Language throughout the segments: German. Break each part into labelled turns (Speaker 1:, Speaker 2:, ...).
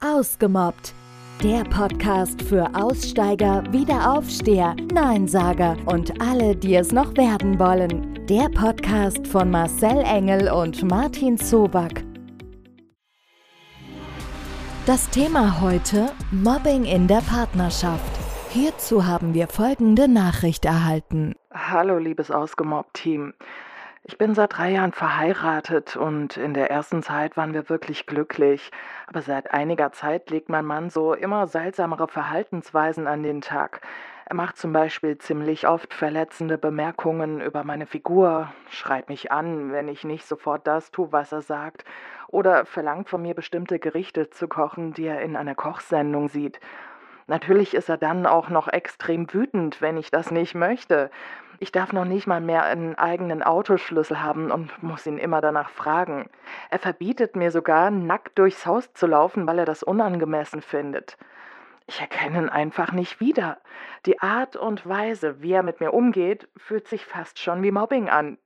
Speaker 1: Ausgemobbt. Der Podcast für Aussteiger, Wiederaufsteher, Neinsager und alle, die es noch werden wollen. Der Podcast von Marcel Engel und Martin Zoback. Das Thema heute: Mobbing in der Partnerschaft. Hierzu haben wir folgende Nachricht erhalten.
Speaker 2: Hallo, liebes Ausgemobbt-Team. Ich bin seit drei Jahren verheiratet und in der ersten Zeit waren wir wirklich glücklich. Aber seit einiger Zeit legt mein Mann so immer seltsamere Verhaltensweisen an den Tag. Er macht zum Beispiel ziemlich oft verletzende Bemerkungen über meine Figur, schreit mich an, wenn ich nicht sofort das tue, was er sagt, oder verlangt von mir bestimmte Gerichte zu kochen, die er in einer Kochsendung sieht. Natürlich ist er dann auch noch extrem wütend, wenn ich das nicht möchte. Ich darf noch nicht mal mehr einen eigenen Autoschlüssel haben und muss ihn immer danach fragen. Er verbietet mir sogar, nackt durchs Haus zu laufen, weil er das unangemessen findet. Ich erkenne ihn einfach nicht wieder. Die Art und Weise, wie er mit mir umgeht, fühlt sich fast schon wie Mobbing an.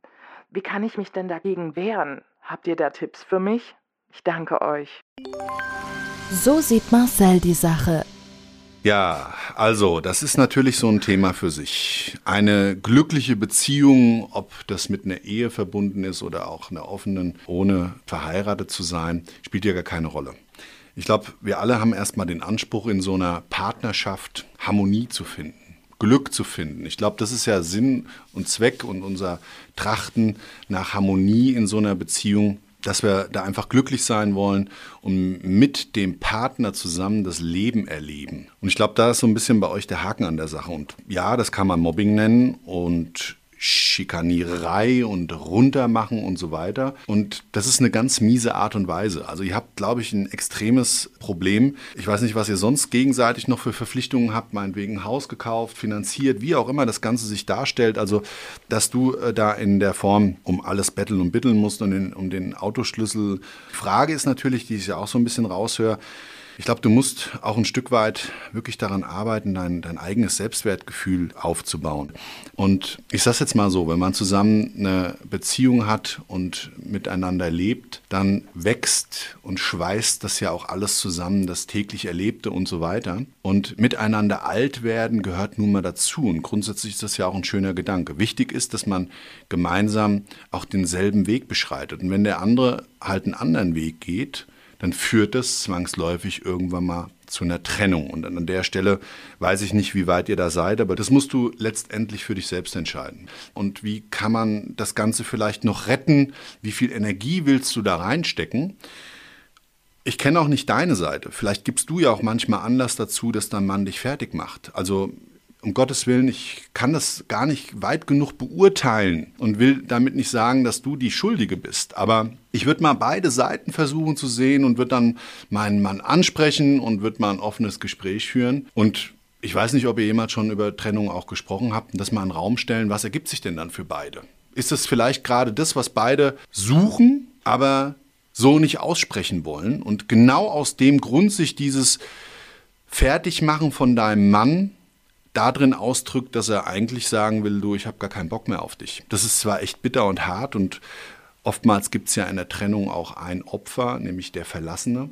Speaker 2: Wie kann ich mich denn dagegen wehren? Habt ihr da Tipps für mich? Ich danke euch.
Speaker 1: So sieht Marcel die Sache.
Speaker 3: Ja, also das ist natürlich so ein Thema für sich. Eine glückliche Beziehung, ob das mit einer Ehe verbunden ist oder auch einer offenen, ohne verheiratet zu sein, spielt ja gar keine Rolle. Ich glaube, wir alle haben erstmal den Anspruch, in so einer Partnerschaft Harmonie zu finden. Glück zu finden. Ich glaube, das ist ja Sinn und Zweck und unser Trachten nach Harmonie in so einer Beziehung, dass wir da einfach glücklich sein wollen und mit dem Partner zusammen das Leben erleben. Und ich glaube, da ist so ein bisschen bei euch der Haken an der Sache. Und ja, das kann man Mobbing nennen und Schikanierei und runtermachen und so weiter. Und das ist eine ganz miese Art und Weise. Also ihr habt, glaube ich, ein extremes Problem. Ich weiß nicht, was ihr sonst gegenseitig noch für Verpflichtungen habt, meinetwegen ein Haus gekauft, finanziert, wie auch immer das Ganze sich darstellt. Also, dass du äh, da in der Form um alles betteln und bitteln musst und in, um den Autoschlüssel. Frage ist natürlich, die ich ja auch so ein bisschen raushöre, ich glaube, du musst auch ein Stück weit wirklich daran arbeiten, dein, dein eigenes Selbstwertgefühl aufzubauen. Und ich sage jetzt mal so, wenn man zusammen eine Beziehung hat und miteinander lebt, dann wächst und schweißt das ja auch alles zusammen, das täglich Erlebte und so weiter. Und miteinander alt werden gehört nun mal dazu. Und grundsätzlich ist das ja auch ein schöner Gedanke. Wichtig ist, dass man gemeinsam auch denselben Weg beschreitet. Und wenn der andere halt einen anderen Weg geht, dann führt das zwangsläufig irgendwann mal zu einer Trennung. Und an der Stelle weiß ich nicht, wie weit ihr da seid, aber das musst du letztendlich für dich selbst entscheiden. Und wie kann man das Ganze vielleicht noch retten? Wie viel Energie willst du da reinstecken? Ich kenne auch nicht deine Seite. Vielleicht gibst du ja auch manchmal Anlass dazu, dass dein Mann dich fertig macht. Also um Gottes Willen, ich kann das gar nicht weit genug beurteilen und will damit nicht sagen, dass du die Schuldige bist. Aber ich würde mal beide Seiten versuchen zu sehen und würde dann meinen Mann ansprechen und würde mal ein offenes Gespräch führen. Und ich weiß nicht, ob ihr jemals schon über Trennung auch gesprochen habt und das mal in den Raum stellen. Was ergibt sich denn dann für beide? Ist es vielleicht gerade das, was beide suchen, aber so nicht aussprechen wollen und genau aus dem Grund sich dieses Fertigmachen von deinem Mann darin ausdrückt, dass er eigentlich sagen will, du, ich habe gar keinen Bock mehr auf dich. Das ist zwar echt bitter und hart und oftmals gibt es ja in der Trennung auch ein Opfer, nämlich der Verlassene.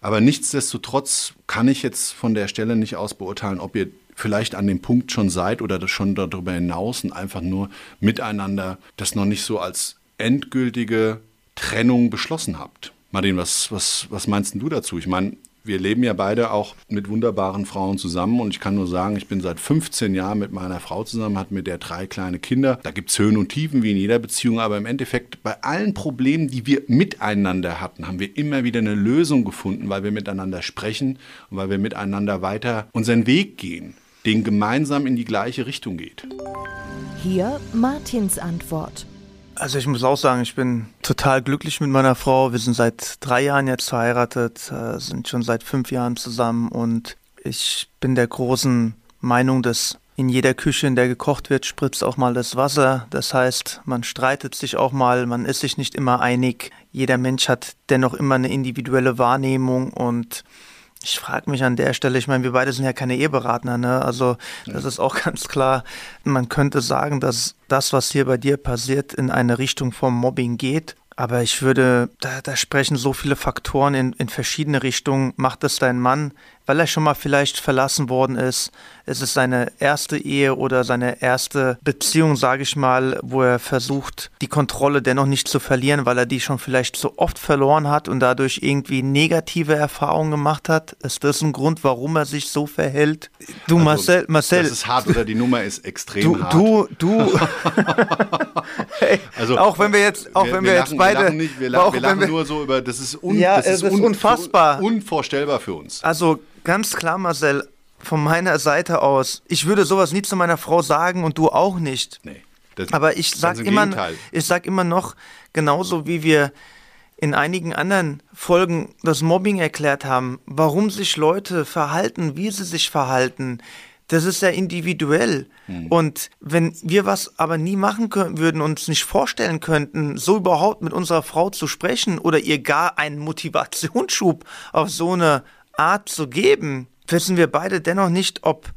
Speaker 3: Aber nichtsdestotrotz kann ich jetzt von der Stelle nicht aus beurteilen, ob ihr vielleicht an dem Punkt schon seid oder schon darüber hinaus und einfach nur miteinander das noch nicht so als endgültige Trennung beschlossen habt. Martin, was, was, was meinst du dazu? Ich meine, wir leben ja beide auch mit wunderbaren Frauen zusammen und ich kann nur sagen, ich bin seit 15 Jahren mit meiner Frau zusammen, hat mit der drei kleine Kinder. Da gibt es Höhen und Tiefen wie in jeder Beziehung, aber im Endeffekt bei allen Problemen, die wir miteinander hatten, haben wir immer wieder eine Lösung gefunden, weil wir miteinander sprechen und weil wir miteinander weiter unseren Weg gehen, den gemeinsam in die gleiche Richtung geht.
Speaker 1: Hier Martins Antwort.
Speaker 4: Also ich muss auch sagen, ich bin total glücklich mit meiner Frau. Wir sind seit drei Jahren jetzt verheiratet, äh, sind schon seit fünf Jahren zusammen und ich bin der großen Meinung, dass in jeder Küche, in der gekocht wird, spritzt auch mal das Wasser. Das heißt, man streitet sich auch mal, man ist sich nicht immer einig. Jeder Mensch hat dennoch immer eine individuelle Wahrnehmung und ich frage mich an der Stelle, ich meine, wir beide sind ja keine Eheberatner, ne? Also das ja. ist auch ganz klar. Man könnte sagen, dass das, was hier bei dir passiert, in eine Richtung vom Mobbing geht. Aber ich würde, da, da sprechen so viele Faktoren in, in verschiedene Richtungen. Macht es dein Mann, weil er schon mal vielleicht verlassen worden ist? Ist es seine erste Ehe oder seine erste Beziehung, sage ich mal, wo er versucht, die Kontrolle dennoch nicht zu verlieren, weil er die schon vielleicht so oft verloren hat und dadurch irgendwie negative Erfahrungen gemacht hat? Ist das ein Grund, warum er sich so verhält?
Speaker 3: Du, also, Marcel, Marcel. Das ist hart oder die Nummer ist extrem
Speaker 4: du,
Speaker 3: hart.
Speaker 4: Du, du. hey, also, auch wenn wir jetzt, auch wir, wenn wir, wir lachen, jetzt beide.
Speaker 3: Wir lachen, nicht, wir lachen, wir lachen nur so über, das ist, un,
Speaker 4: ja,
Speaker 3: das
Speaker 4: ist, ist un, unfassbar.
Speaker 3: Unvorstellbar für uns.
Speaker 4: Also ganz klar, Marcel, von meiner Seite aus, ich würde sowas nie zu meiner Frau sagen und du auch nicht. Nee. Das, Aber ich sag immer, ich sag immer noch, genauso wie wir in einigen anderen Folgen das Mobbing erklärt haben, warum sich Leute verhalten, wie sie sich verhalten, das ist ja individuell. Mhm. Und wenn wir was aber nie machen können, würden, uns nicht vorstellen könnten, so überhaupt mit unserer Frau zu sprechen oder ihr gar einen Motivationsschub auf so eine Art zu geben, wissen wir beide dennoch nicht, ob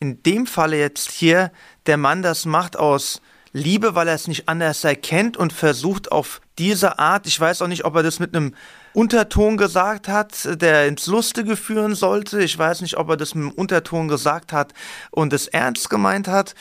Speaker 4: in dem Falle jetzt hier der Mann das macht aus Liebe, weil er es nicht anders erkennt und versucht auf diese Art, ich weiß auch nicht, ob er das mit einem Unterton gesagt hat, der ins Lustige führen sollte. Ich weiß nicht, ob er das mit einem Unterton gesagt hat und es ernst gemeint hat.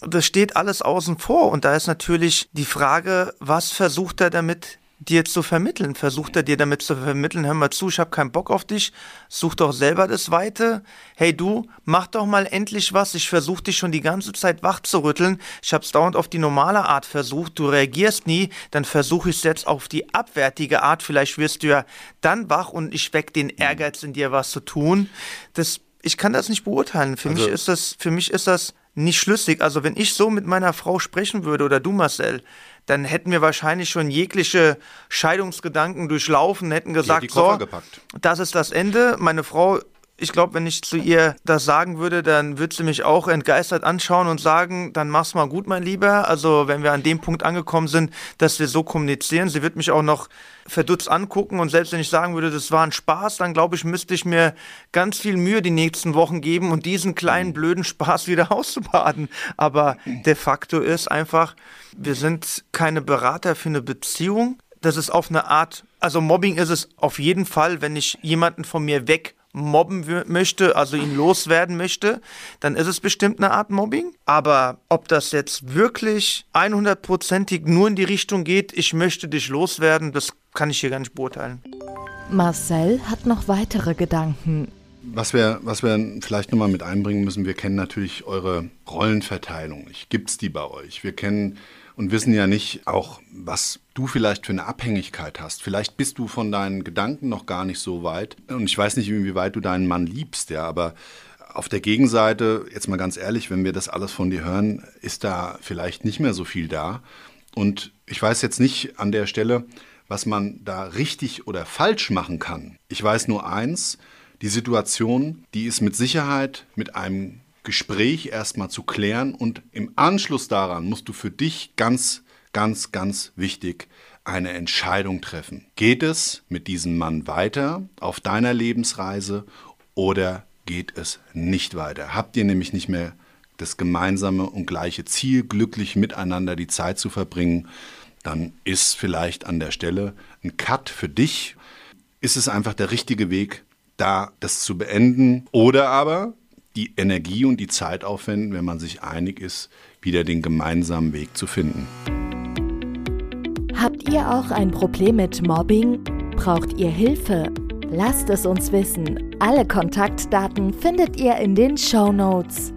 Speaker 4: Das steht alles außen vor und da ist natürlich die Frage, was versucht er damit dir zu vermitteln? Versucht er dir damit zu vermitteln, hör mal zu, ich habe keinen Bock auf dich, such doch selber das Weite. Hey du, mach doch mal endlich was, ich versuche dich schon die ganze Zeit wach zu rütteln. Ich habe es dauernd auf die normale Art versucht, du reagierst nie, dann versuche ich es jetzt auf die abwertige Art, vielleicht wirst du ja dann wach und ich weck den Ehrgeiz in dir, was zu tun. Das, ich kann das nicht beurteilen. Für also, mich ist das, für mich ist das nicht schlüssig. Also wenn ich so mit meiner Frau sprechen würde oder du Marcel, dann hätten wir wahrscheinlich schon jegliche Scheidungsgedanken durchlaufen, hätten gesagt, so, gepackt. das ist das Ende. Meine Frau ich glaube, wenn ich zu ihr das sagen würde, dann würde sie mich auch entgeistert anschauen und sagen, dann mach's mal gut, mein Lieber. Also wenn wir an dem Punkt angekommen sind, dass wir so kommunizieren, sie wird mich auch noch verdutzt angucken und selbst wenn ich sagen würde, das war ein Spaß, dann glaube ich, müsste ich mir ganz viel Mühe die nächsten Wochen geben und diesen kleinen blöden Spaß wieder auszubaden. Aber de facto ist einfach, wir sind keine Berater für eine Beziehung. Das ist auf eine Art, also Mobbing ist es auf jeden Fall, wenn ich jemanden von mir weg mobben möchte, also ihn loswerden möchte, dann ist es bestimmt eine Art Mobbing. Aber ob das jetzt wirklich 100%ig nur in die Richtung geht, ich möchte dich loswerden, das kann ich hier gar nicht beurteilen.
Speaker 1: Marcel hat noch weitere Gedanken.
Speaker 3: Was wir, was wir vielleicht nochmal mit einbringen müssen, wir kennen natürlich eure Rollenverteilung. Gibt es die bei euch? Wir kennen und wissen ja nicht auch, was du vielleicht für eine Abhängigkeit hast. Vielleicht bist du von deinen Gedanken noch gar nicht so weit. Und ich weiß nicht, inwieweit du deinen Mann liebst, ja, aber auf der Gegenseite, jetzt mal ganz ehrlich, wenn wir das alles von dir hören, ist da vielleicht nicht mehr so viel da. Und ich weiß jetzt nicht an der Stelle, was man da richtig oder falsch machen kann. Ich weiß nur eins, die Situation, die ist mit Sicherheit mit einem Gespräch erstmal zu klären und im Anschluss daran musst du für dich ganz, ganz, ganz wichtig eine Entscheidung treffen. Geht es mit diesem Mann weiter auf deiner Lebensreise oder geht es nicht weiter? Habt ihr nämlich nicht mehr das gemeinsame und gleiche Ziel, glücklich miteinander die Zeit zu verbringen, dann ist vielleicht an der Stelle ein Cut für dich. Ist es einfach der richtige Weg, da das zu beenden? Oder aber die Energie und die Zeit aufwenden, wenn man sich einig ist, wieder den gemeinsamen Weg zu finden.
Speaker 1: Habt ihr auch ein Problem mit Mobbing? Braucht ihr Hilfe? Lasst es uns wissen. Alle Kontaktdaten findet ihr in den Show Notes.